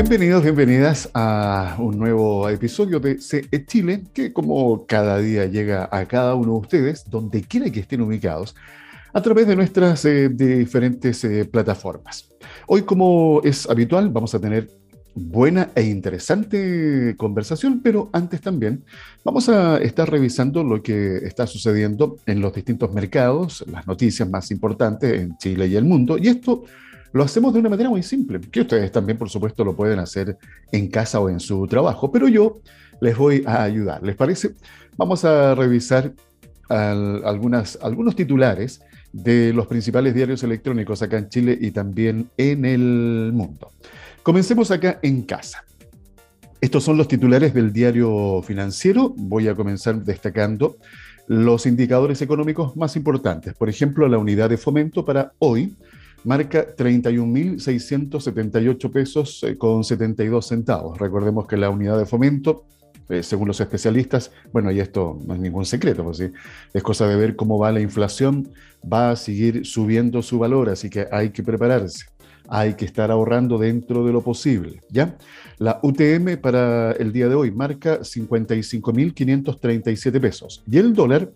Bienvenidos, bienvenidas a un nuevo episodio de CE Chile, que como cada día llega a cada uno de ustedes, donde quiera que estén ubicados, a través de nuestras eh, diferentes eh, plataformas. Hoy, como es habitual, vamos a tener buena e interesante conversación, pero antes también vamos a estar revisando lo que está sucediendo en los distintos mercados, las noticias más importantes en Chile y el mundo, y esto lo hacemos de una manera muy simple, que ustedes también, por supuesto, lo pueden hacer en casa o en su trabajo, pero yo les voy a ayudar. ¿Les parece? Vamos a revisar algunas, algunos titulares de los principales diarios electrónicos acá en Chile y también en el mundo. Comencemos acá en casa. Estos son los titulares del diario financiero. Voy a comenzar destacando los indicadores económicos más importantes. Por ejemplo, la unidad de fomento para hoy marca 31.678 pesos eh, con 72 centavos. Recordemos que la unidad de fomento, eh, según los especialistas, bueno, y esto no es ningún secreto, pues es cosa de ver cómo va la inflación, va a seguir subiendo su valor, así que hay que prepararse hay que estar ahorrando dentro de lo posible, ¿ya? La UTM para el día de hoy marca 55.537 pesos y el dólar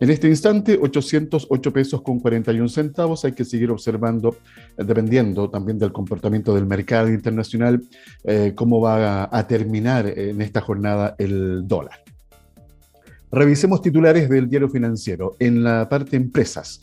en este instante 808 pesos con 41 centavos. Hay que seguir observando, eh, dependiendo también del comportamiento del mercado internacional, eh, cómo va a terminar en esta jornada el dólar. Revisemos titulares del diario financiero. En la parte empresas,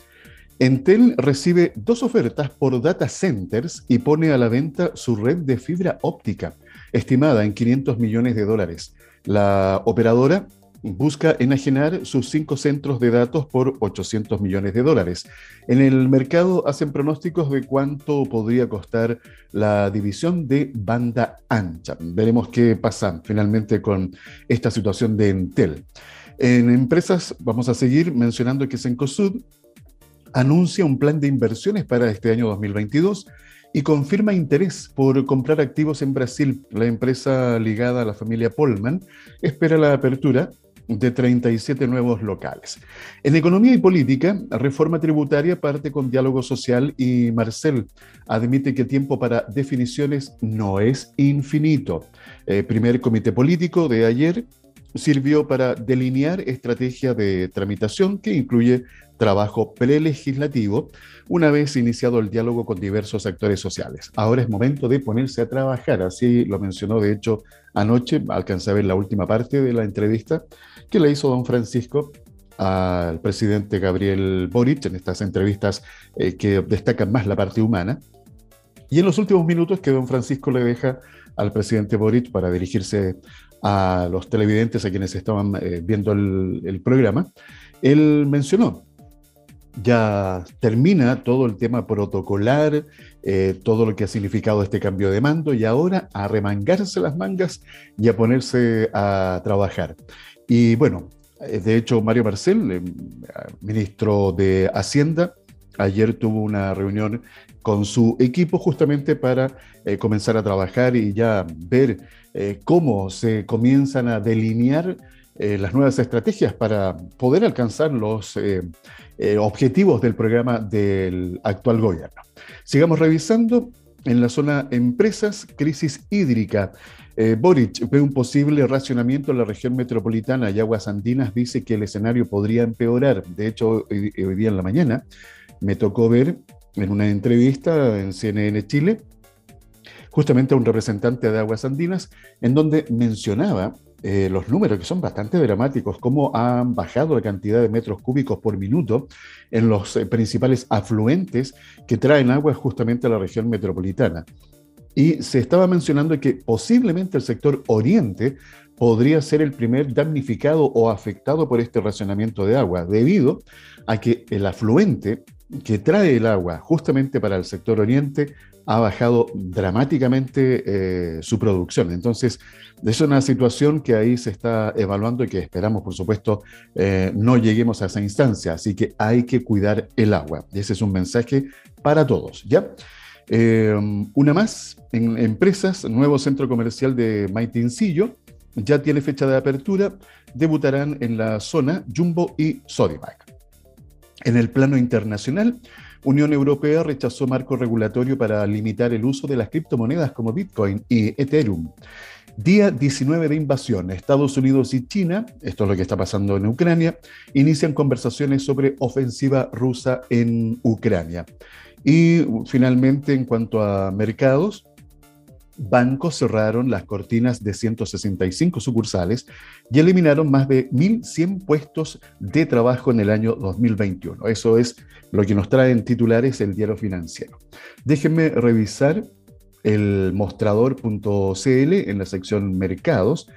Entel recibe dos ofertas por data centers y pone a la venta su red de fibra óptica, estimada en 500 millones de dólares. La operadora busca enajenar sus cinco centros de datos por 800 millones de dólares. En el mercado hacen pronósticos de cuánto podría costar la división de banda ancha. Veremos qué pasa finalmente con esta situación de Entel. En empresas vamos a seguir mencionando que Sencosud anuncia un plan de inversiones para este año 2022 y confirma interés por comprar activos en Brasil. La empresa ligada a la familia Polman espera la apertura de 37 nuevos locales. En economía y política, reforma tributaria parte con diálogo social y Marcel admite que tiempo para definiciones no es infinito. Eh, primer comité político de ayer sirvió para delinear estrategia de tramitación que incluye trabajo prelegislativo una vez iniciado el diálogo con diversos actores sociales. Ahora es momento de ponerse a trabajar, así lo mencionó de hecho anoche, alcancé a ver la última parte de la entrevista que le hizo don Francisco al presidente Gabriel Boric en estas entrevistas eh, que destacan más la parte humana. Y en los últimos minutos que don Francisco le deja al presidente Boric para dirigirse a los televidentes, a quienes estaban eh, viendo el, programa, él mencionó, ya termina todo el tema protocolar, eh, todo lo que ha significado este cambio de mando y ahora a remangarse las mangas y a ponerse a trabajar. Y bueno, eh, de hecho, Mario Marcel, ministro de Hacienda, ayer tuvo una reunión con su equipo justamente para comenzar a trabajar y ya ver eh, cómo se comienzan a delinear eh, las nuevas estrategias para poder alcanzar los eh, objetivos del programa del actual gobierno. Sigamos revisando en la zona empresas, crisis hídrica. Boric ve un posible racionamiento en la región metropolitana y Aguas Andinas dice que el escenario podría empeorar. De hecho, hoy, hoy día en la mañana me tocó ver en una entrevista en CNN Chile justamente a un representante de Aguas Andinas, en donde mencionaba eh, los números que son bastante dramáticos, cómo han bajado la cantidad de metros cúbicos por minuto en los eh, principales afluentes que traen agua justamente a la región metropolitana. Y se estaba mencionando que posiblemente el sector oriente podría ser el primer damnificado o afectado por este racionamiento de agua, debido a que el afluente que trae el agua justamente para el sector oriente ha bajado dramáticamente eh, su producción. Entonces, es una situación que ahí se está evaluando y que esperamos, por supuesto, eh, no lleguemos a esa instancia. Así que hay que cuidar el agua. Ese es un mensaje para todos, ¿ya? Eh, una más, en empresas, nuevo centro comercial de Maitincillo, ya tiene fecha de apertura, debutarán en la zona Jumbo y Sodimac. En el plano internacional, Unión Europea rechazó marco regulatorio para limitar el uso de las criptomonedas como Bitcoin y Ethereum. Día 19 de invasión. Estados Unidos y China, esto es lo que está pasando en Ucrania, inician conversaciones sobre ofensiva rusa en Ucrania. Y finalmente, en cuanto a mercados, bancos cerraron las cortinas de 165 sucursales y eliminaron más de 1.100 puestos de trabajo en el año 2021. Eso es lo que nos traen titulares el diario financiero. Déjenme revisar el mostrador.cl en la sección mercados.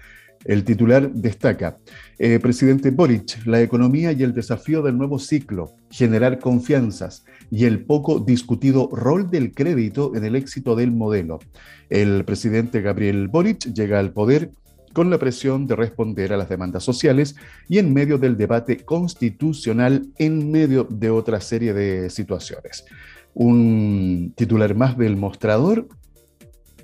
El titular destaca, eh, presidente Boric, la economía y el desafío del nuevo ciclo, generar confianzas y el poco discutido rol del crédito en el éxito del modelo. El presidente Gabriel Boric llega al poder con la presión de responder a las demandas sociales y en medio del debate constitucional en medio de otra serie de situaciones. Un titular más del mostrador.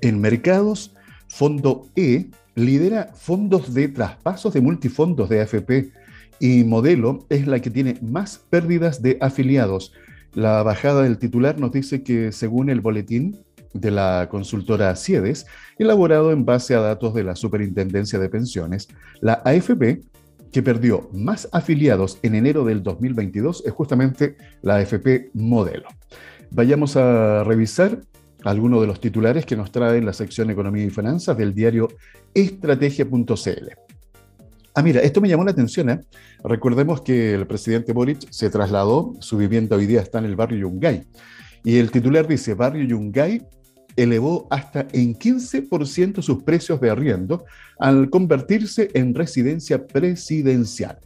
En mercados, Fondo E lidera fondos de traspasos de multifondos de AFP y Modelo es la que tiene más pérdidas de afiliados. La bajada del titular nos dice que según el boletín, de la consultora CIEDES, elaborado en base a datos de la Superintendencia de Pensiones, la AFP, que perdió más afiliados en enero del 2022, es justamente la AFP Modelo. Vayamos a revisar algunos de los titulares que nos trae la sección Economía y Finanzas del diario estrategia.cl. Ah, mira, esto me llamó la atención. ¿eh? Recordemos que el presidente Boric se trasladó, su vivienda hoy día está en el barrio Yungay. Y el titular dice, barrio Yungay elevó hasta en 15% sus precios de arriendo al convertirse en residencia presidencial.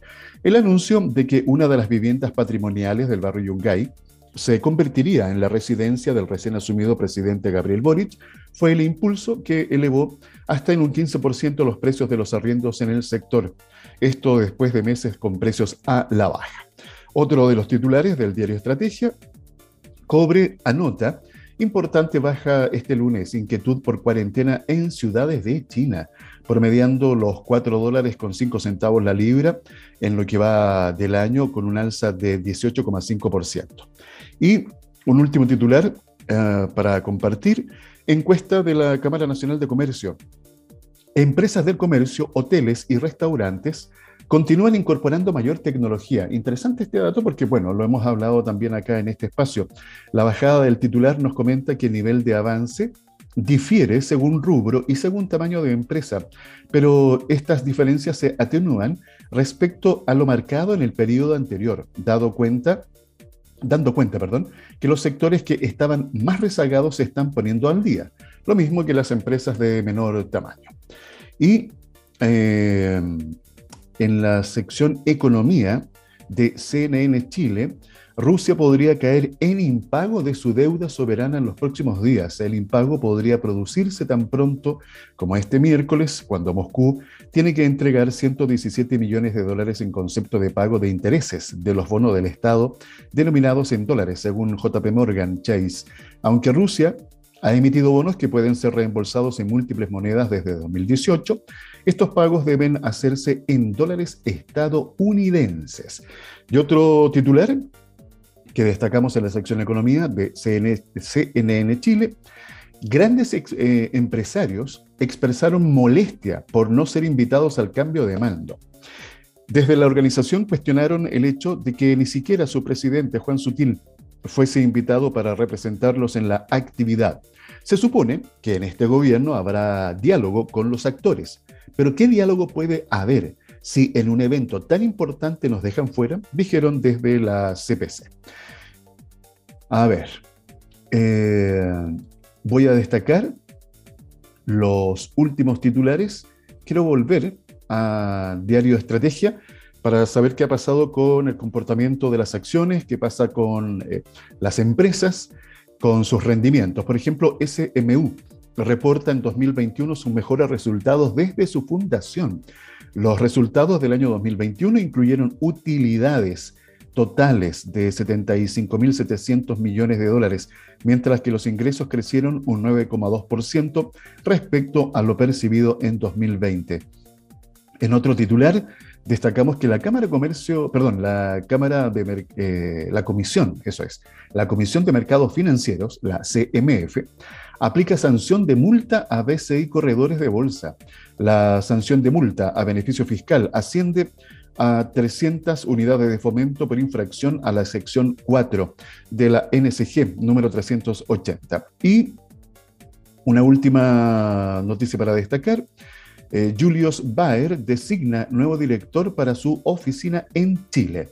El anuncio de que una de las viviendas patrimoniales del barrio Yungay se convertiría en la residencia del recién asumido presidente Gabriel Boric fue el impulso que elevó hasta en un 15% los precios de los arriendos en el sector. Esto después de meses con precios a la baja. Otro de los titulares del diario Estrategia, Cobre anota Importante baja este lunes, inquietud por cuarentena en ciudades de China, promediando los 4 dólares con 5 centavos la libra en lo que va del año con un alza de 18,5%. Y un último titular eh, para compartir, encuesta de la Cámara Nacional de Comercio. Empresas del comercio, hoteles y restaurantes continúan incorporando mayor tecnología. Interesante este dato porque, bueno, lo hemos hablado también acá en este espacio. La bajada del titular nos comenta que el nivel de avance difiere según rubro y según tamaño de empresa, pero estas diferencias se atenúan respecto a lo marcado en el periodo anterior, dado cuenta dando cuenta, perdón, que los sectores que estaban más rezagados se están poniendo al día, lo mismo que las empresas de menor tamaño. Y eh, en la sección Economía de CNN Chile, Rusia podría caer en impago de su deuda soberana en los próximos días. El impago podría producirse tan pronto como este miércoles, cuando Moscú tiene que entregar 117 millones de dólares en concepto de pago de intereses de los bonos del Estado denominados en dólares, según JP Morgan Chase. Aunque Rusia ha emitido bonos que pueden ser reembolsados en múltiples monedas desde 2018. Estos pagos deben hacerse en dólares estadounidenses. Y otro titular que destacamos en la sección Economía de CNN Chile, grandes eh, empresarios expresaron molestia por no ser invitados al cambio de mando. Desde la organización cuestionaron el hecho de que ni siquiera su presidente, Juan Sutil, fuese invitado para representarlos en la actividad. Se supone que en este gobierno habrá diálogo con los actores, pero ¿qué diálogo puede haber si en un evento tan importante nos dejan fuera? Dijeron desde la CPC. A ver, eh, voy a destacar los últimos titulares. Quiero volver a Diario Estrategia para saber qué ha pasado con el comportamiento de las acciones, qué pasa con eh, las empresas, con sus rendimientos. Por ejemplo, SMU reporta en 2021 sus mejores resultados desde su fundación. Los resultados del año 2021 incluyeron utilidades totales de 75.700 millones de dólares, mientras que los ingresos crecieron un 9,2% respecto a lo percibido en 2020. En otro titular, destacamos que la Cámara de Comercio, perdón, la Cámara de eh, la Comisión, eso es, la Comisión de Mercados Financieros, la CMF, aplica sanción de multa a BCI Corredores de Bolsa. La sanción de multa a beneficio fiscal asciende a 300 unidades de fomento por infracción a la sección 4 de la NSG número 380. Y una última noticia para destacar. Eh, Julius Baer designa nuevo director para su oficina en Chile.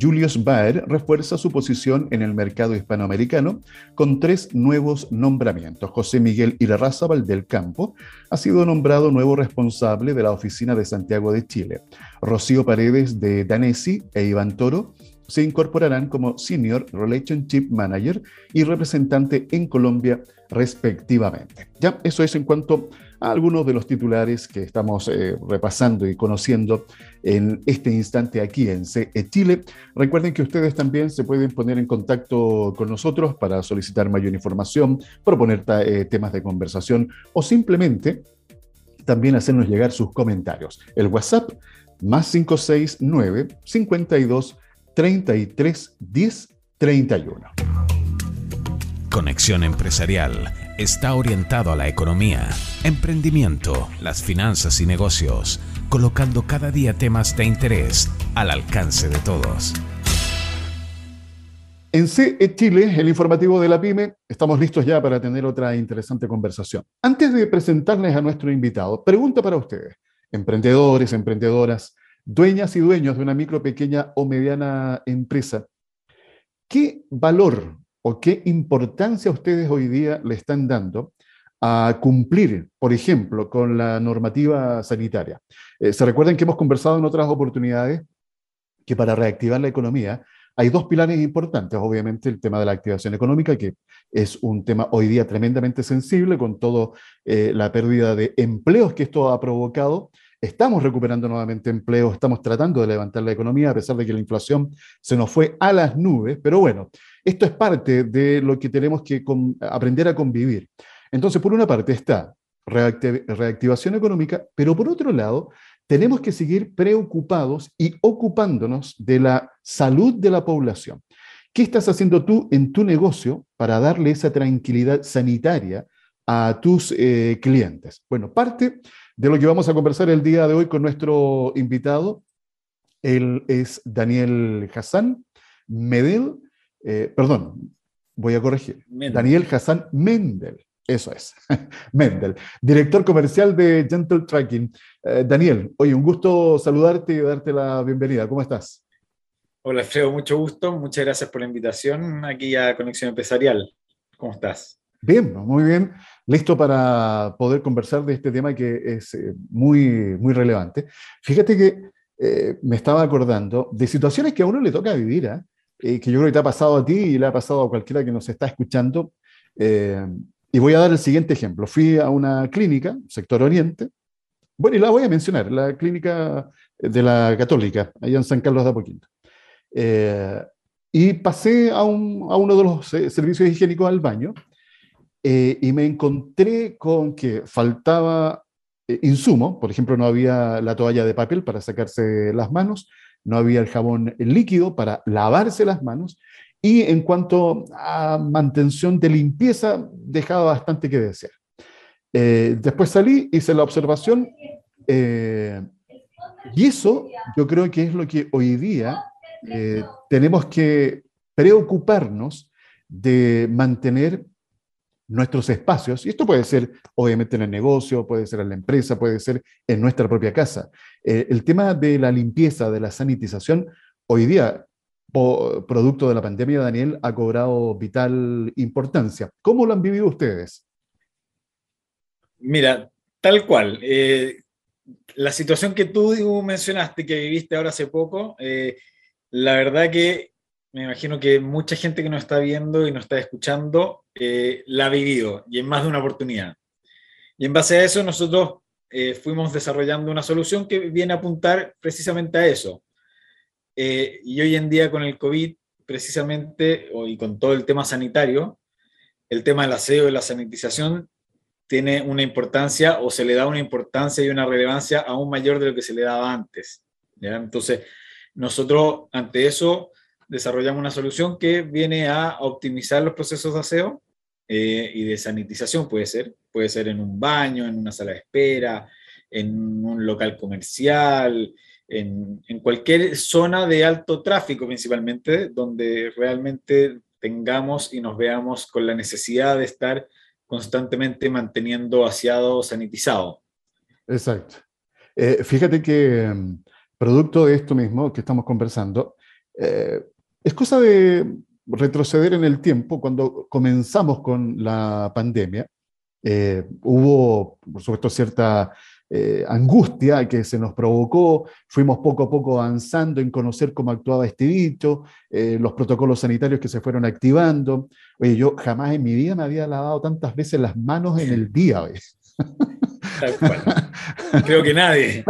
Julius Baer refuerza su posición en el mercado hispanoamericano con tres nuevos nombramientos. José Miguel Irarrázaval del Campo ha sido nombrado nuevo responsable de la oficina de Santiago de Chile. Rocío Paredes de Danesi e Iván Toro se incorporarán como Senior Relationship Manager y representante en Colombia respectivamente. Ya, eso es en cuanto a algunos de los titulares que estamos eh, repasando y conociendo en este instante aquí en CE Chile. Recuerden que ustedes también se pueden poner en contacto con nosotros para solicitar mayor información, proponer eh, temas de conversación o simplemente también hacernos llegar sus comentarios. El WhatsApp más 569 52 33 10 31. Conexión Empresarial está orientado a la economía, emprendimiento, las finanzas y negocios, colocando cada día temas de interés al alcance de todos. En CE Chile, el informativo de la PyME, estamos listos ya para tener otra interesante conversación. Antes de presentarles a nuestro invitado, pregunta para ustedes, emprendedores, emprendedoras, dueñas y dueños de una micro, pequeña o mediana empresa, ¿qué valor o qué importancia ustedes hoy día le están dando a cumplir, por ejemplo, con la normativa sanitaria? Eh, se recuerdan que hemos conversado en otras oportunidades que para reactivar la economía hay dos pilares importantes. Obviamente el tema de la activación económica, que es un tema hoy día tremendamente sensible con toda eh, la pérdida de empleos que esto ha provocado Estamos recuperando nuevamente empleo, estamos tratando de levantar la economía a pesar de que la inflación se nos fue a las nubes, pero bueno, esto es parte de lo que tenemos que aprender a convivir. Entonces, por una parte está reactivación económica, pero por otro lado, tenemos que seguir preocupados y ocupándonos de la salud de la población. ¿Qué estás haciendo tú en tu negocio para darle esa tranquilidad sanitaria a tus eh, clientes? Bueno, parte de lo que vamos a conversar el día de hoy con nuestro invitado. Él es Daniel Hassan Medel, eh, perdón, voy a corregir. Daniel Hassan Mendel, eso es, Mendel, director comercial de Gentle Tracking. Eh, Daniel, oye, un gusto saludarte y darte la bienvenida. ¿Cómo estás? Hola, Alfredo, mucho gusto. Muchas gracias por la invitación aquí a Conexión Empresarial. ¿Cómo estás? Bien, muy bien listo para poder conversar de este tema que es eh, muy, muy relevante. Fíjate que eh, me estaba acordando de situaciones que a uno le toca vivir, ¿eh? Que yo creo que te ha pasado a ti y le ha pasado a cualquiera que nos está escuchando. y voy a dar el siguiente ejemplo. Fui a una clínica, sector oriente, bueno, y la voy a mencionar, la clínica de la Católica, allá en San Carlos de Apoquinto. y pasé a, un, a, uno de los servicios higiénicos al baño eh, y me encontré con que faltaba eh, insumo, por ejemplo, no había la toalla de papel para sacarse las manos, no había el jabón líquido para lavarse las manos, y en cuanto a mantención de limpieza, dejaba bastante que desear. Eh, después salí, hice la observación, y eso yo creo que es lo que hoy día tenemos que preocuparnos de mantener nuestros espacios, y esto puede ser obviamente en el negocio, puede ser en la empresa, puede ser en nuestra propia casa. Eh, el tema de la limpieza, de la sanitización, hoy día, producto de la pandemia, Daniel, ha cobrado vital importancia. ¿Cómo lo han vivido ustedes? Mira, tal cual. Eh, la situación que tú mencionaste, que viviste ahora hace poco, eh, la verdad que me imagino que mucha gente que nos está viendo y nos está escuchando la ha vivido y en más de una oportunidad. Y en base a eso nosotros eh, fuimos desarrollando una solución que viene a apuntar precisamente a eso. Eh, y hoy en día con el COVID, precisamente, y con todo el tema sanitario, el tema del aseo y la sanitización tiene una importancia o se le da una importancia y una relevancia aún mayor de lo que se le daba antes. Entonces, nosotros ante eso desarrollamos una solución que viene a optimizar los procesos de aseo eh, y de sanitización, puede ser. Puede ser en un baño, en una sala de espera, en un local comercial, en, en cualquier zona de alto tráfico principalmente, donde realmente tengamos y nos veamos con la necesidad de estar constantemente manteniendo aseado sanitizado. Exacto. Eh, fíjate que mm, producto de esto mismo que estamos conversando, eh, es cosa de retroceder en el tiempo. Cuando comenzamos con la pandemia, eh, hubo, por supuesto, cierta eh, angustia que se nos provocó, fuimos poco a poco avanzando en conocer cómo actuaba este bicho, eh, los protocolos sanitarios que se fueron activando. Oye, yo jamás en mi vida me había lavado tantas veces las manos en el día. Creo que nadie.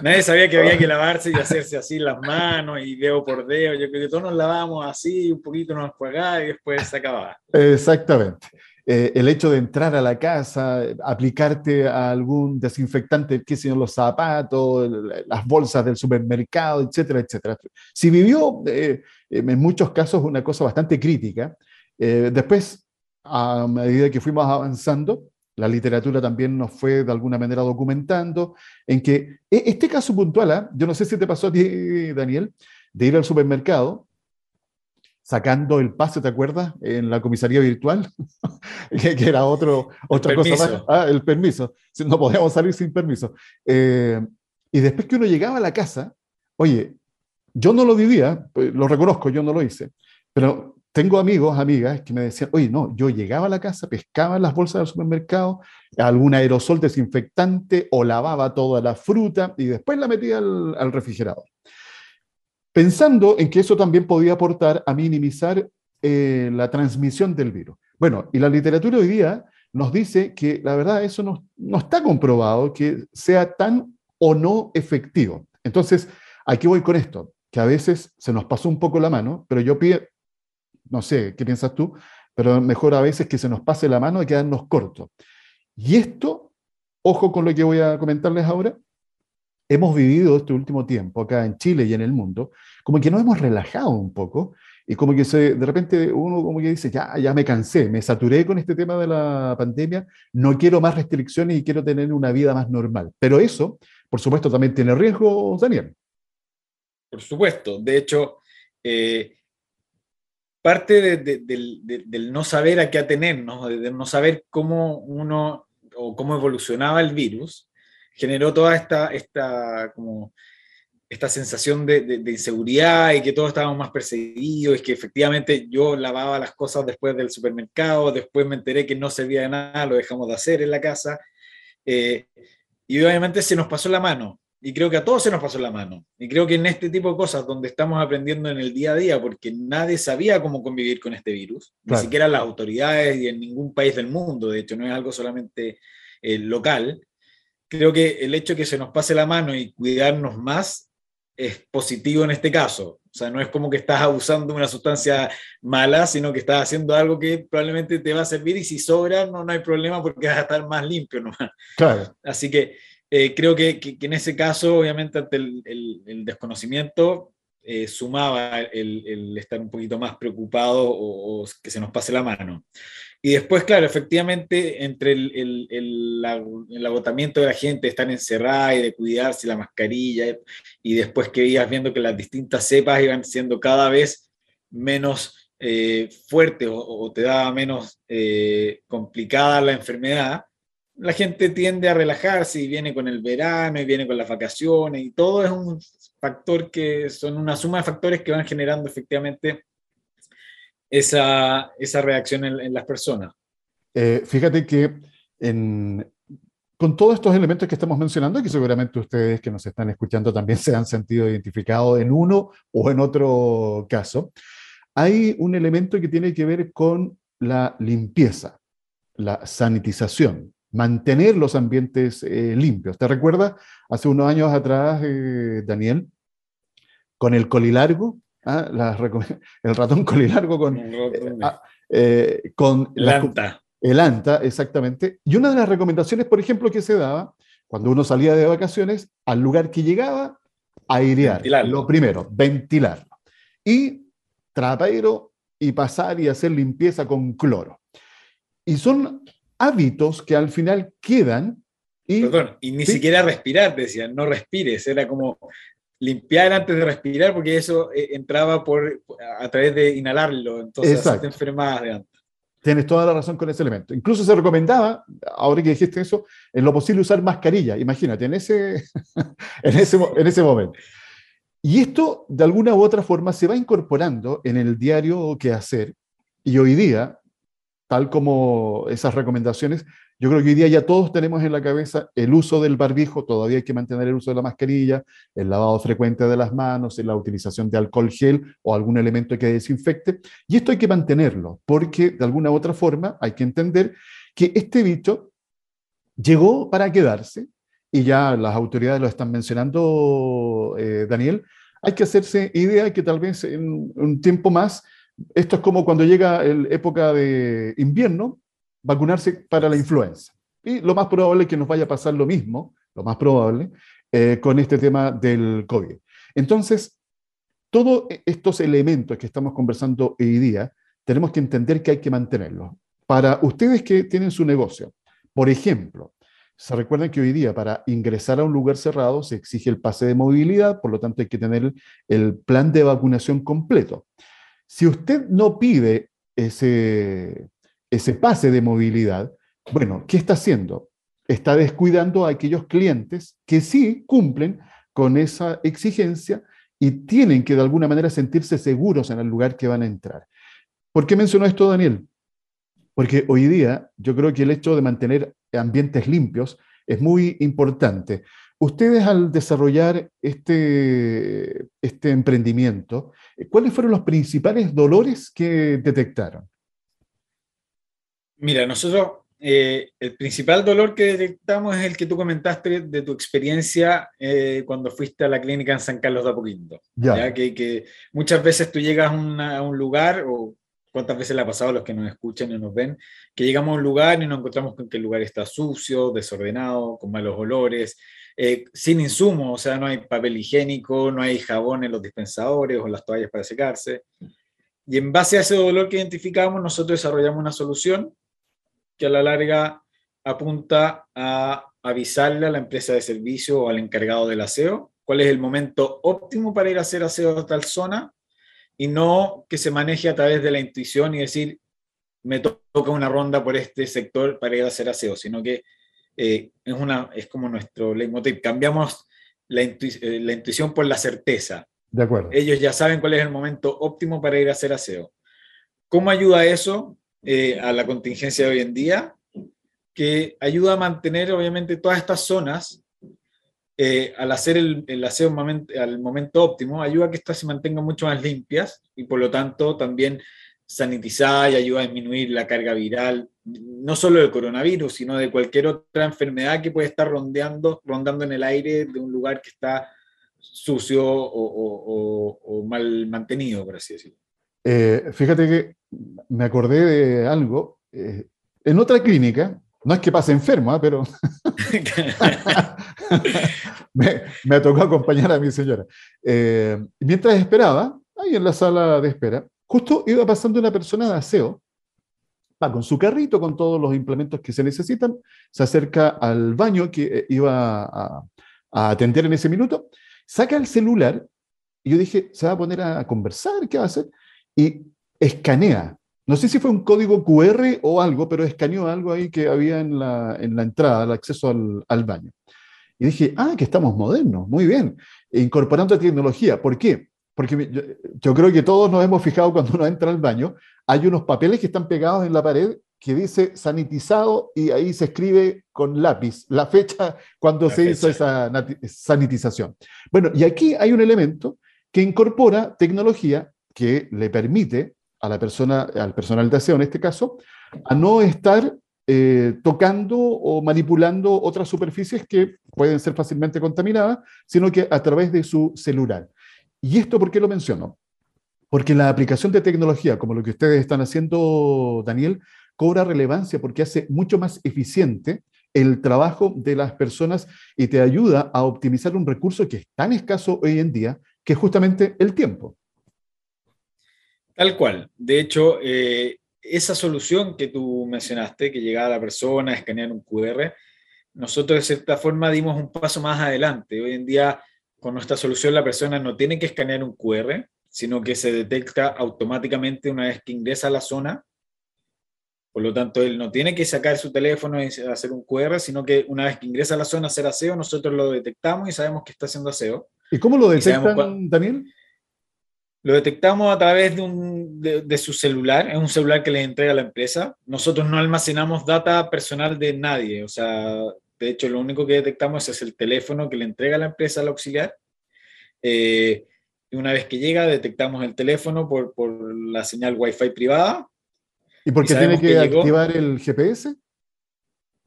Nadie sabía que había que lavarse y hacerse así las manos y dedo por dedo. Yo creo que todos nos lavamos así, un poquito nos jugábamos y después se acababa. Exactamente. Eh, el hecho de entrar a la casa, aplicarte a algún desinfectante, qué sé los zapatos, las bolsas del supermercado, etcétera, etcétera. Si vivió eh, en muchos casos una cosa bastante crítica, eh, después, a medida que fuimos avanzando, la literatura también nos fue de alguna manera documentando en que e, este caso puntual, ¿ah? yo no sé si te pasó a ti, Daniel, de ir al supermercado sacando el pase, ¿te acuerdas? En la comisaría virtual, que, era otro, otra cosa más. Ah, el permiso. No podíamos salir sin permiso. Eh, y después que uno llegaba a la casa, oye, yo no lo vivía, pues, lo reconozco, yo no lo hice, pero tengo amigos, amigas que me decían, oye, no, yo llegaba a la casa, pescaba las bolsas del supermercado, algún aerosol desinfectante o lavaba toda la fruta y después la metía al, al refrigerador pensando en que eso también podía aportar a minimizar eh, la transmisión del virus. Bueno, y la literatura hoy día nos dice que la verdad eso no, está comprobado que sea tan o no efectivo. Entonces, aquí voy con esto, que a veces se nos pasó un poco la mano, pero yo pido, no sé, ¿qué piensas tú? Pero mejor a veces que se nos pase la mano y quedarnos cortos. Y esto, ojo con lo que voy a comentarles ahora, hemos vivido este último tiempo acá en Chile y en el mundo, como que nos hemos relajado un poco y como que se, de repente uno como que dice, ya, ya me cansé, me saturé con este tema de la pandemia, no quiero más restricciones y quiero tener una vida más normal. Pero eso, por supuesto, también tiene riesgo, Daniel. Por supuesto. De hecho, eh, parte del, no saber a qué atenernos, de no saber cómo uno o cómo evolucionaba el virus, generó toda esta, esta, como, esta sensación de, inseguridad y que todos estábamos más perseguidos, y que efectivamente yo lavaba las cosas después del supermercado, después me enteré que no servía de nada, lo dejamos de hacer en la casa, eh, y obviamente se nos pasó la mano, y creo que a todos se nos pasó la mano, y creo que en este tipo de cosas donde estamos aprendiendo en el día a día, porque nadie sabía cómo convivir con este virus, ni siquiera las autoridades y en ningún país del mundo, de hecho no es algo solamente eh, local, creo que el hecho de que se nos pase la mano y cuidarnos más es positivo en este caso. O sea, no es como que estás abusando de una sustancia mala, sino que estás haciendo algo que probablemente te va a servir y si sobra no, no hay problema porque vas a estar más limpio nomás. Claro. Así que eh, creo que, que, en ese caso, obviamente, ante el, el, desconocimiento, eh, sumaba el, estar un poquito más preocupado o, o, que se nos pase la mano. Y después, claro, efectivamente, entre el, el, agotamiento de la gente, estar encerrada y de cuidarse la mascarilla, y después que ibas viendo que las distintas cepas iban siendo cada vez menos eh, fuertes o, te daba menos eh, complicada la enfermedad, la gente tiende a relajarse y viene con el verano y viene con las vacaciones y todo es un factor que son una suma de factores que van generando efectivamente esa, esa reacción en, las personas. Eh, fíjate que con todos estos elementos que estamos mencionando, que seguramente ustedes que nos están escuchando también se han sentido identificados en uno o en otro caso, hay un elemento que tiene que ver con la limpieza, la sanitización, mantener los ambientes eh, limpios. ¿Te recuerdas hace unos años atrás, eh, Daniel, con el colilargo? ¿ah? el ratón colilargo con, eh, ah, eh, con el anta. El anta, exactamente. Y una de las recomendaciones, por ejemplo, que se daba cuando uno salía de vacaciones, al lugar que llegaba, airear, lo primero, ventilarlo. Y trapeiro y pasar y hacer limpieza con cloro. Y son hábitos que al final quedan. Y, Perdón, y ni siquiera respirar, decían, no respires, era como limpiar antes de respirar, porque eso eh, entraba por, a través de inhalarlo, entonces te enfermabas de antes. Tienes toda la razón con ese elemento. Incluso se recomendaba, ahora que dijiste eso, en lo posible usar mascarilla, imagínate, en ese, en ese, en ese momento. Y esto, de alguna u otra forma, se va incorporando en el diario que hacer. Y hoy día, tal como esas recomendaciones, yo creo que hoy día ya todos tenemos en la cabeza el uso del barbijo, todavía hay que mantener el uso de la mascarilla, el lavado frecuente de las manos, la utilización de alcohol gel o algún elemento que desinfecte. Y esto hay que mantenerlo, porque de alguna u otra forma hay que entender que este bicho llegó para quedarse y ya las autoridades lo están mencionando, eh, Daniel, hay que hacerse idea que tal vez en un tiempo más, esto es como cuando llega la época de invierno, vacunarse para la influenza. Y lo más probable es que nos vaya a pasar lo mismo, lo más probable, eh, con este tema del COVID. Entonces, todos estos elementos que estamos conversando hoy día, tenemos que entender que hay que mantenerlos. Para ustedes que tienen su negocio, por ejemplo, se recuerdan que hoy día para ingresar a un lugar cerrado se exige el pase de movilidad, por lo tanto hay que tener el plan de vacunación completo. Si usted no pide ese, ese pase de movilidad, bueno, ¿qué está haciendo? Está descuidando a aquellos clientes que sí cumplen con esa exigencia y tienen que de alguna manera sentirse seguros en el lugar que van a entrar. ¿Por qué mencionó esto, Daniel? Porque hoy día yo creo que el hecho de mantener ambientes limpios es muy importante. Ustedes al desarrollar este, este emprendimiento, ¿cuáles fueron los principales dolores que detectaron? Mira, nosotros eh, el principal dolor que detectamos es el que tú comentaste de tu experiencia eh, cuando fuiste a la clínica en San Carlos de Apoquindo. Ya. Que, que, muchas veces tú llegas a, a un lugar o cuántas veces le ha pasado a los que nos escuchan y nos ven, que llegamos a un lugar y nos encontramos con que el lugar está sucio, desordenado, con malos olores, eh, sin insumos, o sea, no hay papel higiénico, no hay jabón en los dispensadores o en las toallas para secarse. Y en base a ese dolor que identificamos, nosotros desarrollamos una solución que a la larga apunta a avisarle a la empresa de servicio o al encargado del aseo cuál es el momento óptimo para ir a hacer aseo a tal zona y no que se maneje a través de la intuición y decir, me toca una ronda por este sector para ir a hacer aseo, sino que eh, es, una, es como nuestro leitmotiv. Cambiamos la, eh, la, intuición por la certeza. De acuerdo. Ellos ya saben cuál es el momento óptimo para ir a hacer aseo. ¿Cómo ayuda eso eh, a la contingencia de hoy en día? Que ayuda a mantener, obviamente, todas estas zonas eh, al hacer el, aseo al momento óptimo, ayuda a que estas se mantengan mucho más limpias y por lo tanto también sanitizada y ayuda a disminuir la carga viral, no solo del coronavirus, sino de cualquier otra enfermedad que puede estar rondeando, rondando en el aire de un lugar que está sucio o, mal mantenido, por así decirlo. Eh, fíjate que me acordé de algo. Eh, en otra clínica, no es que pase enfermo, ¿ah? pero me, me, tocó acompañar a mi señora. Eh, mientras esperaba, ahí en la sala de espera, justo iba pasando una persona de aseo, va con su carrito, con todos los implementos que se necesitan, se acerca al baño que eh, iba a, a atender en ese minuto, saca el celular y yo dije, se va a poner a conversar, ¿qué va a hacer? Y escanea no sé si fue un código QR o algo, pero escaneó algo ahí que había en la, en la entrada, el acceso al, al, baño. Y dije, ah, que estamos modernos, muy bien, incorporando tecnología. ¿Por qué? Porque yo, yo, creo que todos nos hemos fijado cuando uno entra al baño, hay unos papeles que están pegados en la pared que dice sanitizado y ahí se escribe con lápiz la fecha cuando la se fecha. hizo esa sanitización. Bueno, y aquí hay un elemento que incorpora tecnología que le permite a la persona, al personal de aseo en este caso, a no estar eh, tocando o manipulando otras superficies que pueden ser fácilmente contaminadas, sino que a través de su celular. ¿Y esto por qué lo menciono? Porque la aplicación de tecnología, como lo que ustedes están haciendo, Daniel, cobra relevancia porque hace mucho más eficiente el trabajo de las personas y te ayuda a optimizar un recurso que es tan escaso hoy en día, que es justamente el tiempo. Tal cual. De hecho, eh, esa solución que tú mencionaste, que llegaba a la persona a escanear un QR, nosotros de cierta forma dimos un paso más adelante. Hoy en día, con nuestra solución, la persona no tiene que escanear un QR, sino que se detecta automáticamente una vez que ingresa a la zona. Por lo tanto, él no tiene que sacar su teléfono y hacer un QR, sino que una vez que ingresa a la zona a hacer aseo, nosotros lo detectamos y sabemos que está haciendo aseo. ¿Y cómo lo detectan, Daniel? Lo detectamos a través de, un, de, su celular, es un celular que le entrega la empresa. Nosotros no almacenamos data personal de nadie, o sea, de hecho lo único que detectamos es el teléfono que le entrega la empresa al auxiliar. Eh, y una vez que llega, detectamos el teléfono por, por la señal Wi-Fi privada. ¿Y por qué tiene que, activar el GPS?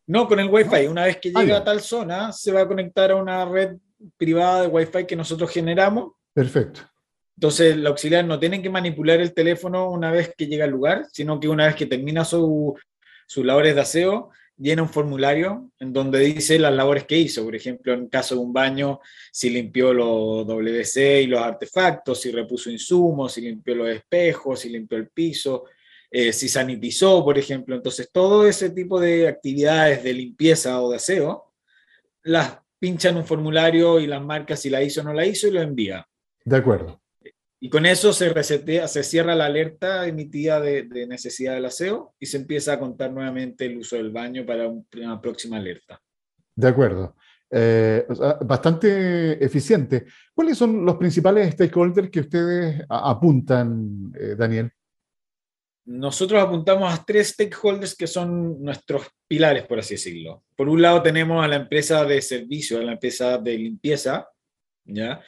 No, con el Wi-Fi. Una vez que ah, llega a tal zona, se va a conectar a una red privada de Wi-Fi que nosotros generamos. Perfecto. Entonces, el auxiliar no tiene que manipular el teléfono una vez que llega al lugar, sino que una vez que termina sus labores de aseo, llena un formulario en donde dice las labores que hizo. Por ejemplo, en caso de un baño, si limpió los WC y los artefactos, si repuso insumos, si limpió los espejos, si limpió el piso, eh, si sanitizó, por ejemplo. Entonces, todo ese tipo de actividades de limpieza o de aseo, las pincha en un formulario y las marca si la hizo o no la hizo y lo envía. De acuerdo. Y con eso se resetea, se cierra la alerta emitida de, necesidad del aseo y se empieza a contar nuevamente el uso del baño para una próxima alerta. De acuerdo. Eh, bastante eficiente. ¿Cuáles son los principales stakeholders que ustedes apuntan, eh, Daniel? Nosotros apuntamos a tres stakeholders que son nuestros pilares, por así decirlo. Por un lado tenemos a la empresa de servicio, a la empresa de limpieza, ¿ya?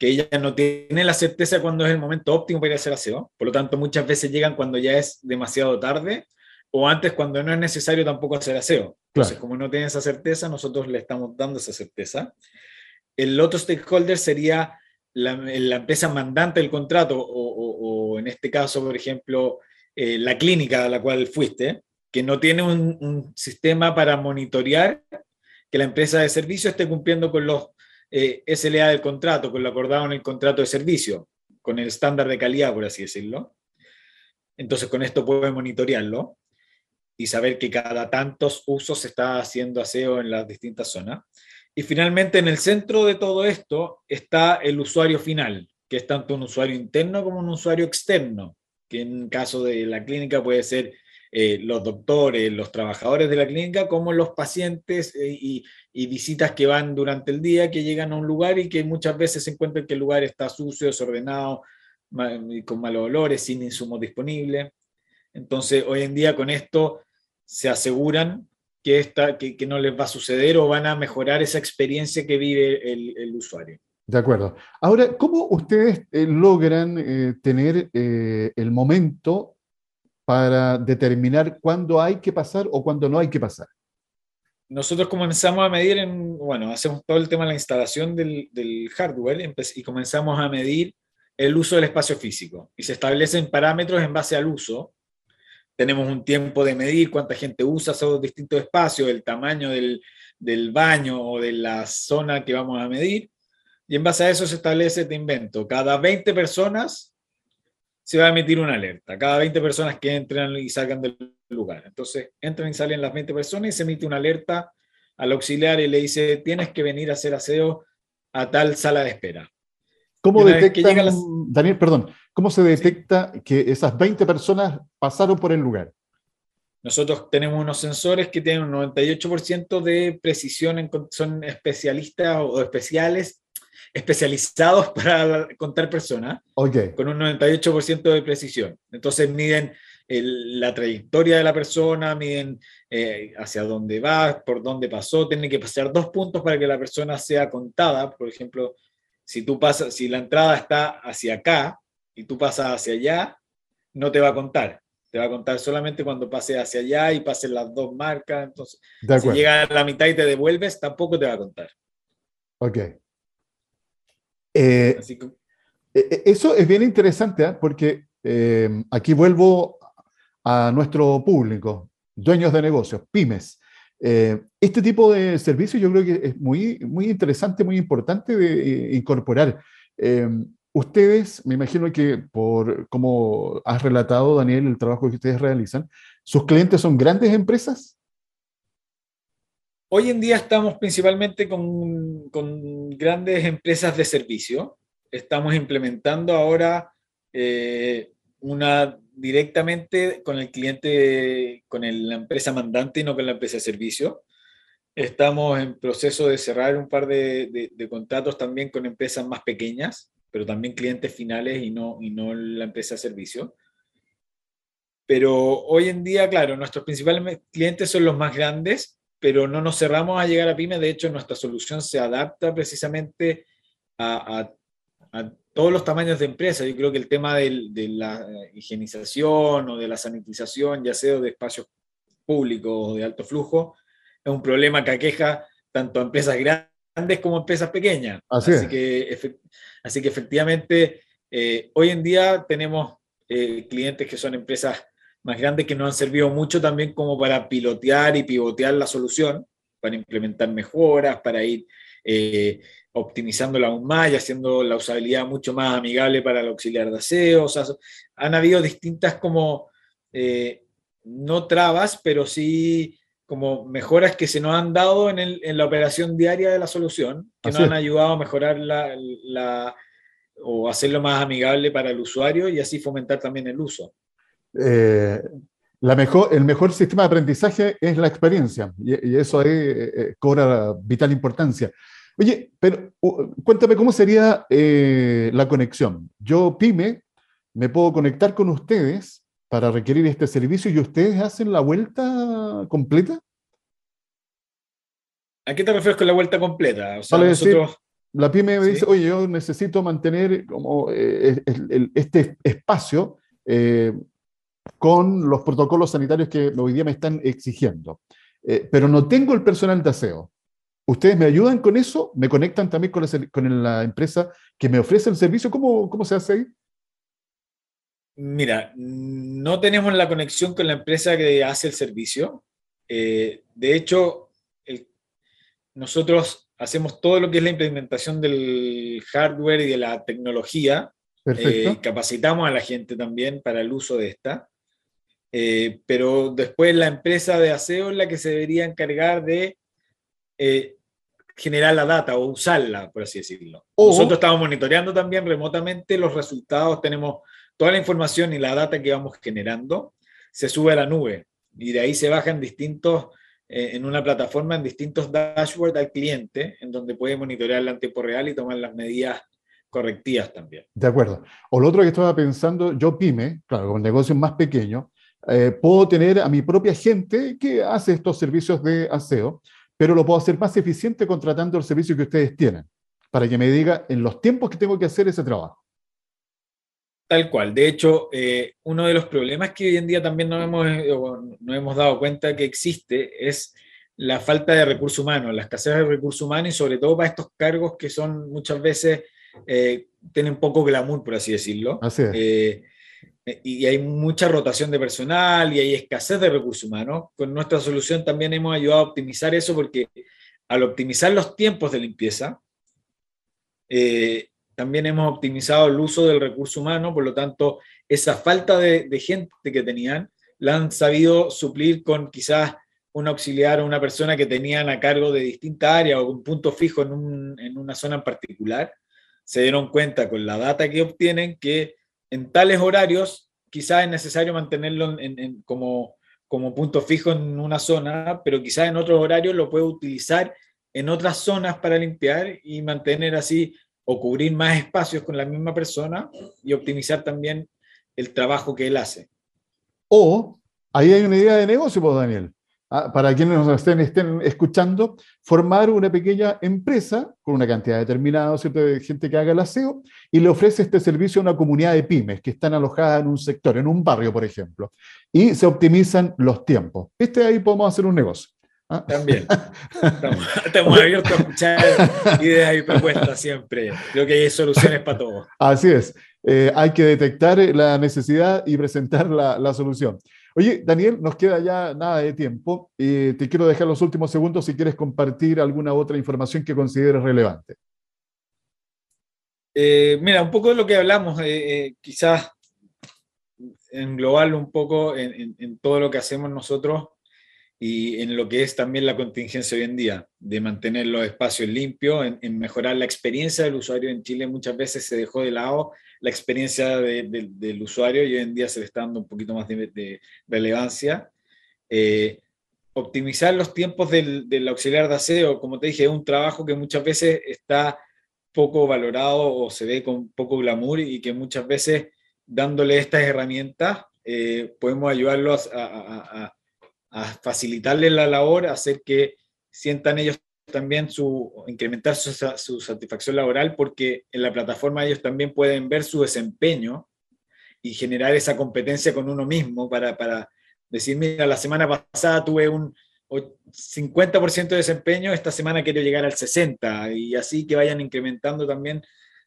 Que ella no tiene la certeza cuando es el momento óptimo para ir a hacer aseo. Por lo tanto, muchas veces llegan cuando ya es demasiado tarde o antes cuando no es necesario tampoco hacer aseo. Entonces, como no tienen esa certeza, nosotros le estamos dando esa certeza. El otro stakeholder sería la, empresa mandante del contrato o, en este caso, por ejemplo, eh, la clínica a la cual fuiste, que no tiene un, un sistema para monitorear que la empresa de servicio esté cumpliendo con los eh, SLA del contrato, con lo acordado en el contrato de servicio, con el estándar de calidad, por así decirlo. Entonces, con esto puede monitorearlo y saber que cada tantos usos se está haciendo aseo en las distintas zonas. Y finalmente, en el centro de todo esto está el usuario final, que es tanto un usuario interno como un usuario externo, que en caso de la clínica puede ser eh, los doctores, los trabajadores de la clínica, como los pacientes eh, y, visitas que van durante el día, que llegan a un lugar y que muchas veces se encuentran que el lugar está sucio, desordenado, con malos olores, sin insumos disponibles. Entonces, hoy en día con esto se aseguran que, esta, que, no les va a suceder o van a mejorar esa experiencia que vive el, usuario. De acuerdo. Ahora, ¿cómo ustedes eh, logran tener el momento para determinar cuándo hay que pasar o cuándo no hay que pasar? Nosotros comenzamos a medir, en, bueno, hacemos todo el tema de la instalación del, del hardware y comenzamos a medir el uso del espacio físico y se establecen parámetros en base al uso. Tenemos un tiempo de medir cuánta gente usa esos distintos espacios, el tamaño del, del baño o de la zona que vamos a medir. Y en base a eso se establece, te invento, cada 20 personas se va a emitir una alerta. Cada 20 personas que entran y salgan del lugar. Entonces, entran y salen las 20 personas y se emite una alerta al auxiliar y le dice, tienes que venir a hacer aseo a tal sala de espera. ¿Cómo detecta, Daniel, perdón, cómo se detecta que esas 20 personas pasaron por el lugar? Nosotros tenemos unos sensores que tienen un 98% de precisión, en, son especialistas o especiales especializados para contar personas, con un 98% de precisión. Entonces miden la trayectoria de la persona, miden eh, hacia dónde va, por dónde pasó, tienen que pasar dos puntos para que la persona sea contada. Por ejemplo, si tú pasas, si la entrada está hacia acá y tú pasas hacia allá, no te va a contar. Te va a contar solamente cuando pase hacia allá y pasen las dos marcas. Entonces, si llega a la mitad y te devuelves, tampoco te va a contar. Ok. Eh, e, e, eso es bien interesante ¿eh? porque eh, aquí vuelvo a nuestro público, dueños de negocios, pymes. Eh, este tipo de servicios yo creo que es muy, muy interesante, muy importante de incorporar. ustedes, me imagino que por como has relatado, Daniel, el trabajo que ustedes realizan, ¿sus clientes son grandes empresas? Hoy en día estamos principalmente con, con grandes empresas de servicio. Estamos implementando ahora eh, una directamente con el cliente, con la empresa mandante y no con la empresa de servicio. Estamos en proceso de cerrar un par de, contratos también con empresas más pequeñas, pero también clientes finales y no, y no la empresa de servicio. Pero hoy en día, claro, nuestros principales clientes son los más grandes pero no nos cerramos a llegar a pymes. De hecho, nuestra solución se adapta precisamente a, todos los tamaños de empresa. Yo creo que el tema de la higienización o de la sanitización, ya sea de espacios públicos o de alto flujo, es un problema que aqueja tanto a empresas grandes como a empresas pequeñas. Así, que, así que efectivamente, eh, hoy en día tenemos eh, clientes que son empresas más grandes que nos han servido mucho también como para pilotear y pivotear la solución, para implementar mejoras, para ir eh, optimizándola aún más y haciendo la usabilidad mucho más amigable para el auxiliar de aseo. O sea, han habido distintas como, eh, no trabas, pero sí como mejoras que se nos han dado en, el, en la operación diaria de la solución, que nos han ayudado a mejorar la, la, o hacerlo más amigable para el usuario y así fomentar también el uso. Eh, la mejor, el mejor sistema de aprendizaje es la experiencia y, eso ahí eh, eh, cobra vital importancia. Oye, pero cuéntame cómo sería la conexión. Yo, pyme, me puedo conectar con ustedes para requerir este servicio y ustedes hacen la vuelta completa. ¿A qué te refieres con la vuelta completa? O sea, nosotros... la pyme me dice, oye, yo necesito mantener como este espacio con los protocolos sanitarios que hoy día me están exigiendo. Eh, pero no tengo el personal de aseo. ¿Ustedes me ayudan con eso? ¿Me conectan también con la, empresa que me ofrece el servicio? ¿Cómo, ¿Cómo, se hace ahí? Mira, no tenemos la conexión con la empresa que hace el servicio. Eh, de hecho, nosotros hacemos todo lo que es la implementación del hardware y de la tecnología. Eh, capacitamos a la gente también para el uso de esta. Eh, pero después la empresa de aseo es la que se debería encargar de eh, generar la data o usarla, por así decirlo. Nosotros estamos monitoreando también remotamente los resultados, tenemos toda la información y la data que vamos generando, se sube a la nube y de ahí se bajan distintos, eh, en una plataforma, en distintos dashboards al cliente, en donde puede monitorearla en tiempo real y tomar las medidas correctivas también. De acuerdo. O lo otro que estaba pensando, yo pyme, claro, con negocios más pequeños, eh, puedo tener a mi propia gente que hace estos servicios de aseo, pero lo puedo hacer más eficiente contratando el servicio que ustedes tienen, para que me diga en los tiempos que tengo que hacer ese trabajo. Tal cual. De hecho, eh, uno de los problemas que hoy en día también nos hemos, eh, no hemos dado cuenta que existe es la falta de recursos humanos, la escasez de recursos humanos y sobre todo para estos cargos que son muchas veces, tienen poco glamour, por así decirlo. Así es. Eh, y hay mucha rotación de personal y hay escasez de recursos humanos. Con nuestra solución también hemos ayudado a optimizar eso porque al optimizar los tiempos de limpieza, eh, también hemos optimizado el uso del recurso humano, por lo tanto, esa falta de, gente que tenían la han sabido suplir con quizás un auxiliar o una persona que tenían a cargo de distinta área o un punto fijo en, en una zona en particular. Se dieron cuenta con la data que obtienen que en tales horarios quizás es necesario mantenerlo como, como punto fijo en una zona, pero quizás en otros horarios lo puede utilizar en otras zonas para limpiar y mantener así o cubrir más espacios con la misma persona y optimizar también el trabajo que él hace. O ahí hay una idea de negocio, pues Daniel. Ah, para quienes nos estén, estén, escuchando, formar una pequeña empresa con una cantidad determinada de gente que haga el aseo y le ofrece este servicio a una comunidad de pymes que están alojadas en un sector, en un barrio, por ejemplo, y se optimizan los tiempos. Este ahí podemos hacer un negocio. ¿ah? También. Estamos, abiertos a escuchar ideas y propuestas siempre. Creo que hay soluciones para todo. Así es. Eh, hay que detectar la necesidad y presentar la, la solución. Oye, Daniel, nos queda ya nada de tiempo. y te quiero dejar los últimos segundos si quieres compartir alguna otra información que consideres relevante. Eh, mira, un poco de lo que hablamos, eh, eh, quizás englobarlo un poco en, todo lo que hacemos nosotros y en lo que es también la contingencia hoy en día, de mantener los espacios limpios, en, mejorar la experiencia del usuario. En Chile muchas veces se dejó de lado la experiencia del usuario y hoy en día se le está dando un poquito más de, relevancia. optimizar los tiempos del, auxiliar de aseo, como te dije, es un trabajo que muchas veces está poco valorado o se ve con poco glamour y que muchas veces dándole estas herramientas eh, podemos ayudarlos a, facilitarles la labor, hacer que sientan ellos también su, incrementar su, satisfacción laboral porque en la plataforma ellos también pueden ver su desempeño y generar esa competencia con uno mismo para, para decir, mira, la semana pasada tuve un, 50% de desempeño, esta semana quiero llegar al 60% y así que vayan incrementando también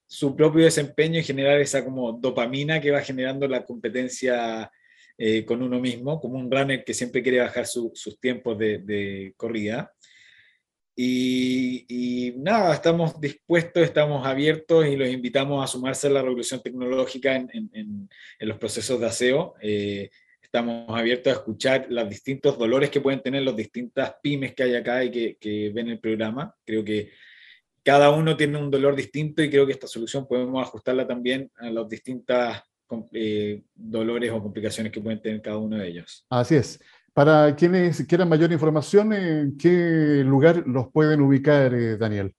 su propio desempeño y generar esa como dopamina que va generando la competencia eh, con uno mismo, como un runner que siempre quiere bajar sus tiempos de, corrida. Y, nada, estamos dispuestos, estamos abiertos y los invitamos a sumarse a la revolución tecnológica en, los procesos de aseo. Eh, Estamos abiertos a escuchar los distintos dolores que pueden tener las distintas pymes que hay acá y que, ven el programa. Creo que cada uno tiene un dolor distinto y creo que esta solución podemos ajustarla también a los distintos eh, dolores o complicaciones que pueden tener cada uno de ellos. Así es. Para quienes quieran mayor información, ¿en qué lugar los pueden ubicar, eh, Daniel?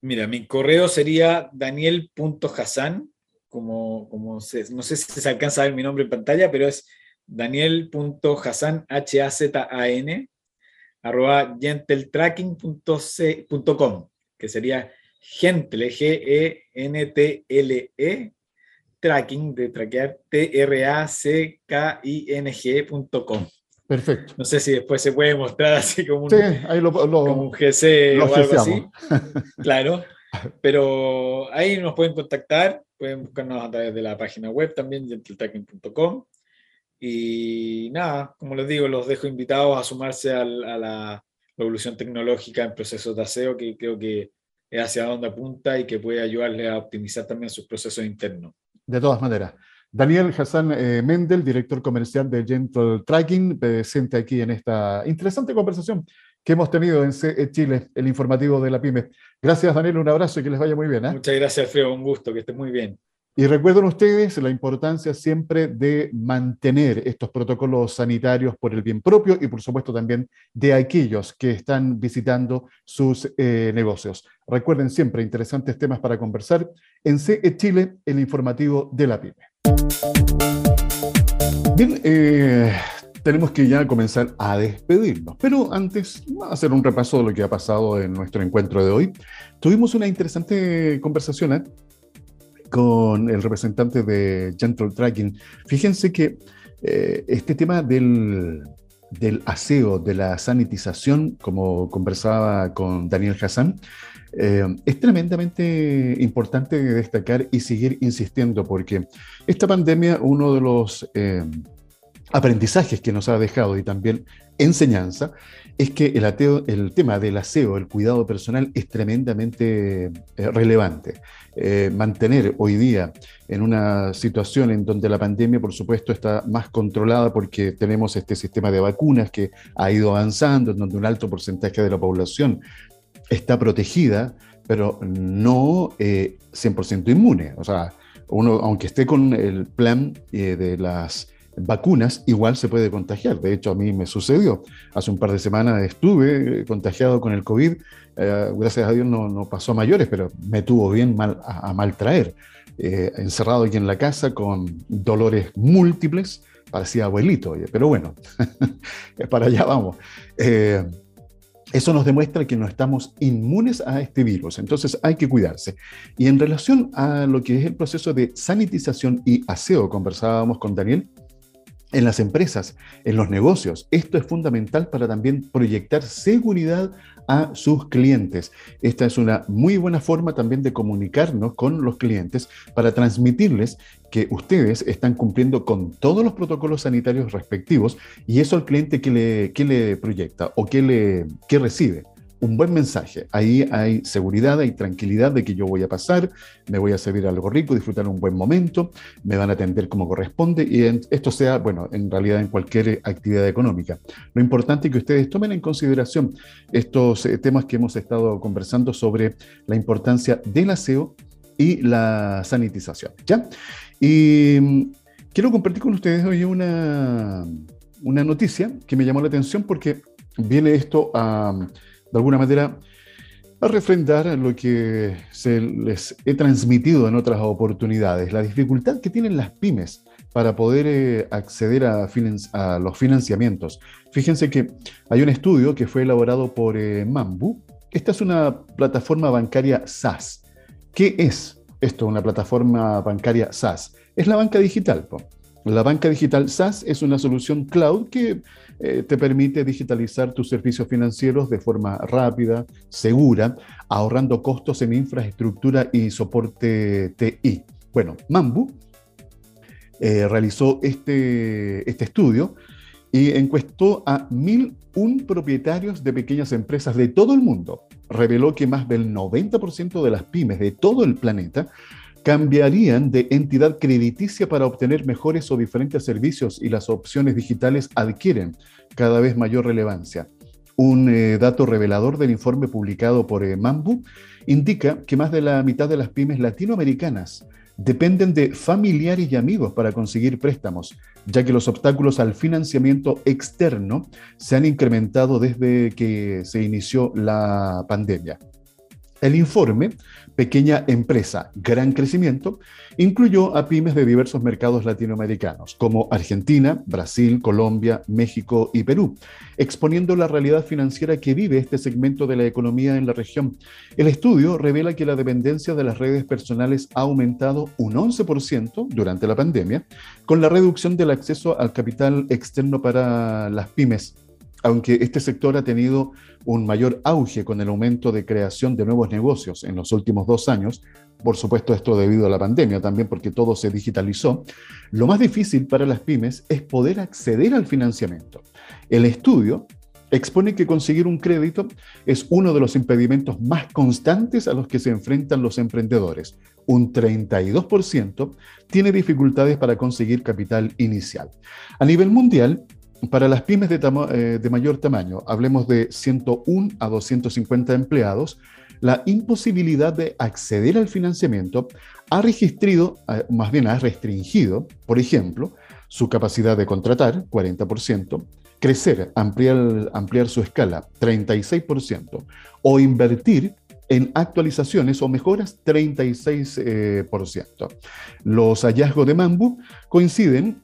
Mira, mi correo sería daniel.hassan como, como no sé si se alcanza a ver mi nombre en pantalla, pero es daniel.hassan, H-A-Z-A-N, arroba gentletracking.com, que sería gentle, G-E-N-T-L-E, tracking, de traquear, T-R-A-C-K-I-N-G.com. Perfecto. No sé si después se puede mostrar así como un, sí, ahí lo, como un GC o algo así. Claro. Pero ahí nos pueden contactar, pueden buscarnos a través de la página web también, gentletracking.com. Y nada, como les digo, los dejo invitados a sumarse a la revolución tecnológica en procesos de aseo, que creo que es hacia donde apunta y que puede ayudarle a optimizar también sus procesos internos. De todas maneras. Daniel Hassan eh, Mendel, director comercial de Gentle Tracking, presente aquí en esta interesante conversación que hemos tenido en CE Chile, el informativo de la PyME. Gracias, Daniel, un abrazo y que les vaya muy bien. ¿eh? Muchas gracias, Alfredo, un gusto, que esté muy bien. Y recuerden ustedes la importancia siempre de mantener estos protocolos sanitarios por el bien propio y por supuesto también de aquellos que están visitando sus eh, negocios. Recuerden siempre interesantes temas para conversar en CE Chile, el informativo de la PyME. Bien, eh, tenemos que ya comenzar a despedirnos. Pero antes, vamos a hacer un repaso de lo que ha pasado en nuestro encuentro de hoy. Tuvimos una interesante conversación ¿eh? Con el representante de Gentle Tracking. Fíjense que eh, este tema del, del, aseo, de la sanitización, como conversaba con Daniel Hassan, eh, es tremendamente importante destacar y seguir insistiendo porque esta pandemia, uno de los aprendizajes que nos ha dejado y también enseñanza, es que el, el tema del aseo, el cuidado personal, es tremendamente eh, relevante. Eh, mantener hoy día en una situación en donde la pandemia, por supuesto, está más controlada porque tenemos este sistema de vacunas que ha ido avanzando, en donde un alto porcentaje de la población está protegida, pero no 100% eh, inmune. O sea, uno, aunque esté con el plan de las vacunas, igual se puede contagiar. De hecho, a mí me sucedió. Hace un par de semanas estuve contagiado con el COVID. Eh, gracias a Dios no, pasó a mayores, pero me tuvo bien mal, a, mal traer. Eh, encerrado aquí en la casa con dolores múltiples, parecía abuelito, pero bueno, para allá vamos. Eh, eso nos demuestra que no estamos inmunes a este virus, entonces hay que cuidarse. Y en relación a lo que es el proceso de sanitización y aseo, conversábamos con Daniel, en las empresas, en los negocios. Esto es fundamental para también proyectar seguridad a sus clientes. Esta es una muy buena forma también de comunicarnos con los clientes para transmitirles que ustedes están cumpliendo con todos los protocolos sanitarios respectivos y eso al cliente que le, que le proyecta o que, le, que recibe un buen mensaje. Ahí hay seguridad, hay tranquilidad de que yo voy a pasar, me voy a servir algo rico, disfrutar un buen momento, me van a atender como corresponde y esto sea, bueno, en realidad en cualquier actividad económica. Lo importante es que ustedes tomen en consideración estos eh, temas que hemos estado conversando sobre la importancia del aseo y la sanitización. ¿ya? Y mm, quiero compartir con ustedes hoy una, una noticia que me llamó la atención porque viene esto a de alguna manera, a refrendar lo que se les he transmitido en otras oportunidades, la dificultad que tienen las pymes para poder eh, acceder a, los financiamientos. Fíjense que hay un estudio que fue elaborado por eh, Mambu. Esta es una plataforma bancaria SaaS. ¿Qué es esto, una plataforma bancaria SaaS? Es la banca digital. La banca digital SaaS es una solución cloud que eh, te permite digitalizar tus servicios financieros de forma rápida, segura, ahorrando costos en infraestructura y soporte TI. Bueno, Mambu eh, realizó este, este estudio y encuestó a 1.001 propietarios de pequeñas empresas de todo el mundo. Reveló que más del 90% de las pymes de todo el planeta cambiarían de entidad crediticia para obtener mejores o diferentes servicios y las opciones digitales adquieren cada vez mayor relevancia. Un eh, dato revelador del informe publicado por eh, Mambu indica que más de la mitad de las pymes latinoamericanas dependen de familiares y amigos para conseguir préstamos, ya que los obstáculos al financiamiento externo se han incrementado desde que se inició la pandemia. El informe, Pequeña Empresa, Gran Crecimiento, incluyó a pymes de diversos mercados latinoamericanos, como Argentina, Brasil, Colombia, México y Perú, exponiendo la realidad financiera que vive este segmento de la economía en la región. El estudio revela que la dependencia de las redes personales ha aumentado un 11% durante la pandemia, con la reducción del acceso al capital externo para las pymes aunque este sector ha tenido un mayor auge con el aumento de creación de nuevos negocios en los últimos dos años, por supuesto esto debido a la pandemia también porque todo se digitalizó, lo más difícil para las pymes es poder acceder al financiamiento. El estudio expone que conseguir un crédito es uno de los impedimentos más constantes a los que se enfrentan los emprendedores. Un 32% tiene dificultades para conseguir capital inicial. A nivel mundial, para las pymes eh, de, mayor tamaño, hablemos de 101 a 250 empleados, la imposibilidad de acceder al financiamiento ha registrado, eh, más bien ha restringido, por ejemplo, su capacidad de contratar, 40%, crecer, ampliar, ampliar su escala, 36%, o invertir en actualizaciones o mejoras, 36%. Eh, Los hallazgos de Mambu coinciden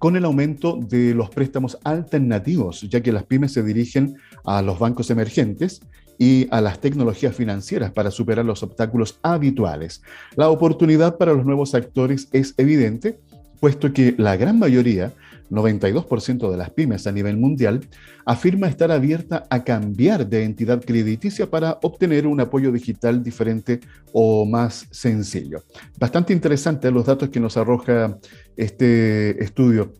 con el aumento de los préstamos alternativos, ya que las pymes se dirigen a los bancos emergentes y a las tecnologías financieras para superar los obstáculos habituales. La oportunidad para los nuevos actores es evidente, puesto que la gran mayoría 92% de las pymes a nivel mundial, afirma estar abierta a cambiar de entidad crediticia para obtener un apoyo digital diferente o más sencillo. Bastante interesante los datos que nos arroja este estudio.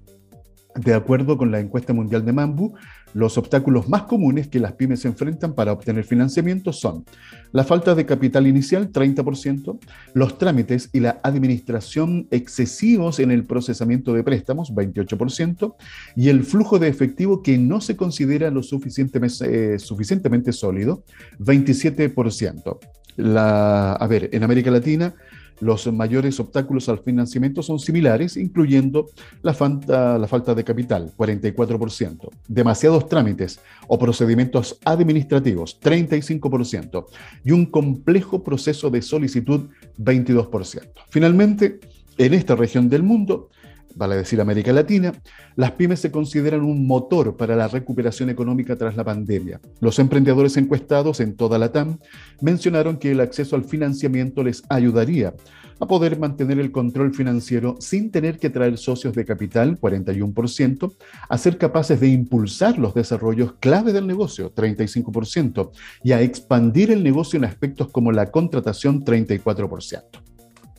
De acuerdo con la encuesta mundial de Mambu, los obstáculos más comunes que las pymes enfrentan para obtener financiamiento son la falta de capital inicial, 30%, los trámites y la administración excesivos en el procesamiento de préstamos, 28%, y el flujo de efectivo que no se considera lo suficientemente, eh, suficientemente sólido, 27%. La, a ver, en América Latina, los mayores obstáculos al financiamiento son similares, incluyendo la falta, la falta de capital, 44%, demasiados trámites o procedimientos administrativos, 35%, y un complejo proceso de solicitud, 22%. Finalmente, en esta región del mundo, vale decir América Latina, las pymes se consideran un motor para la recuperación económica tras la pandemia. Los emprendedores encuestados en toda la TAM mencionaron que el acceso al financiamiento les ayudaría a poder mantener el control financiero sin tener que traer socios de capital, 41%, a ser capaces de impulsar los desarrollos clave del negocio, 35%, y a expandir el negocio en aspectos como la contratación, 34%.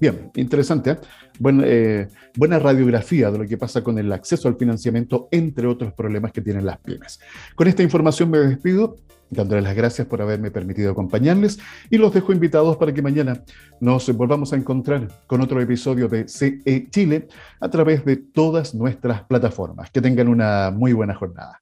Bien, interesante. ¿eh? eh, buena radiografía de lo que pasa con el acceso al financiamiento, entre otros problemas que tienen las pymes. Con esta información me despido, dándoles las gracias por haberme permitido acompañarles y los dejo invitados para que mañana nos volvamos a encontrar con otro episodio de CE Chile a través de todas nuestras plataformas. Que tengan una muy buena jornada.